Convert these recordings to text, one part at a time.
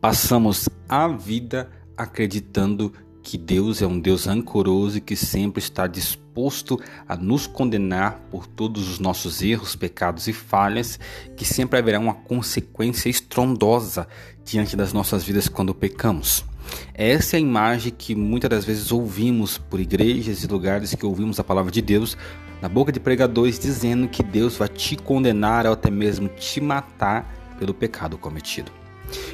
Passamos a vida acreditando que Deus é um Deus rancoroso e que sempre está disposto a nos condenar por todos os nossos erros, pecados e falhas, que sempre haverá uma consequência estrondosa diante das nossas vidas quando pecamos. Essa é a imagem que muitas das vezes ouvimos por igrejas e lugares que ouvimos a palavra de Deus na boca de pregadores dizendo que Deus vai te condenar ou até mesmo te matar pelo pecado cometido.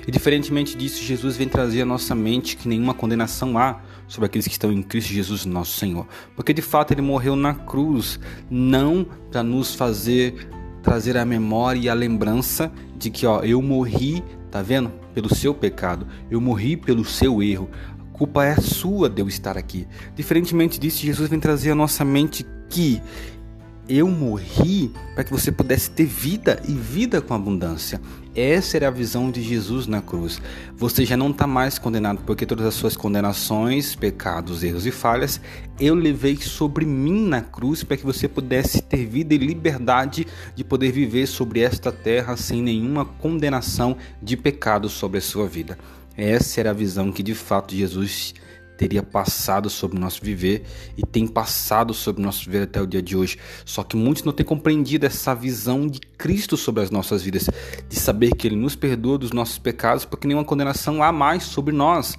E diferentemente disso, Jesus vem trazer à nossa mente que nenhuma condenação há sobre aqueles que estão em Cristo Jesus, nosso Senhor. Porque de fato ele morreu na cruz, não para nos fazer trazer a memória e a lembrança de que, ó, eu morri, tá vendo? Pelo seu pecado, eu morri pelo seu erro. A culpa é sua de eu estar aqui. Diferentemente disso, Jesus vem trazer à nossa mente que eu morri para que você pudesse ter vida e vida com abundância. Essa era a visão de Jesus na cruz. Você já não está mais condenado, porque todas as suas condenações, pecados, erros e falhas, eu levei sobre mim na cruz para que você pudesse ter vida e liberdade de poder viver sobre esta terra sem nenhuma condenação de pecado sobre a sua vida. Essa era a visão que de fato Jesus teria passado sobre o nosso viver e tem passado sobre o nosso viver até o dia de hoje. Só que muitos não têm compreendido essa visão de Cristo sobre as nossas vidas, de saber que Ele nos perdoa dos nossos pecados, porque nenhuma condenação há mais sobre nós.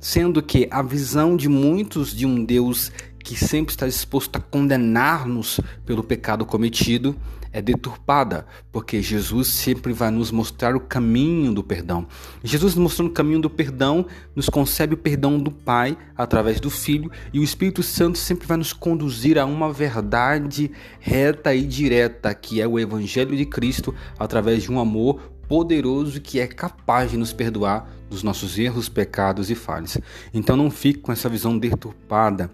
Sendo que a visão de muitos de um Deus que sempre está disposto a condenar-nos pelo pecado cometido é deturpada, porque Jesus sempre vai nos mostrar o caminho do perdão. Jesus mostrando o caminho do perdão, nos concebe o perdão do Pai através do Filho, e o Espírito Santo sempre vai nos conduzir a uma verdade reta e direta, que é o Evangelho de Cristo, através de um amor poderoso que é capaz de nos perdoar dos nossos erros, pecados e falhas. Então não fique com essa visão deturpada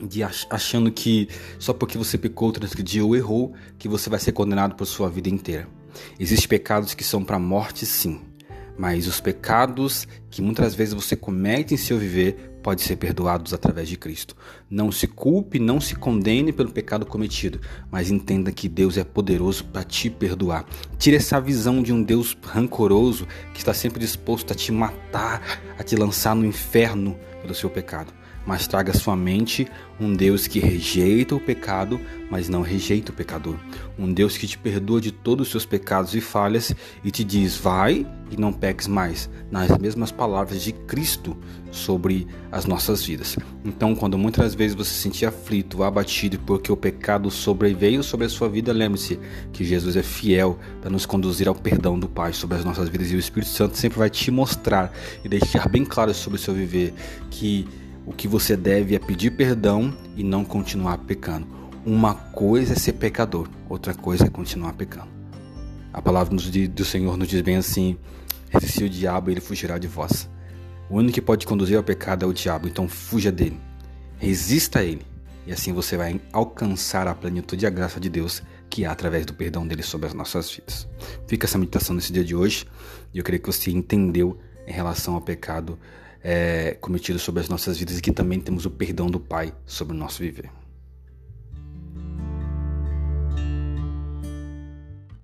de achando que só porque você pecou, transgrediu ou errou, que você vai ser condenado por sua vida inteira. Existem pecados que são para a morte, sim, mas os pecados que muitas vezes você comete em seu viver podem ser perdoados através de Cristo. Não se culpe, não se condene pelo pecado cometido, mas entenda que Deus é poderoso para te perdoar. Tire essa visão de um Deus rancoroso que está sempre disposto a te matar, a te lançar no inferno pelo seu pecado mas traga à sua mente um Deus que rejeita o pecado, mas não rejeita o pecador. Um Deus que te perdoa de todos os seus pecados e falhas e te diz: vai e não peques mais, nas mesmas palavras de Cristo sobre as nossas vidas. Então, quando muitas vezes você se sentir aflito, abatido porque o pecado sobreveio sobre a sua vida, lembre-se que Jesus é fiel para nos conduzir ao perdão do Pai sobre as nossas vidas e o Espírito Santo sempre vai te mostrar e deixar bem claro sobre o seu viver que o que você deve é pedir perdão e não continuar pecando. Uma coisa é ser pecador, outra coisa é continuar pecando. A palavra do Senhor nos diz bem assim: resistir o diabo e ele fugirá de vós. O único que pode conduzir ao pecado é o diabo, então fuja dele. Resista a ele, e assim você vai alcançar a plenitude e a graça de Deus que há através do perdão dele sobre as nossas vidas. Fica essa meditação nesse dia de hoje, e eu creio que você entendeu em relação ao pecado é, cometido sobre as nossas vidas e que também temos o perdão do Pai sobre o nosso viver.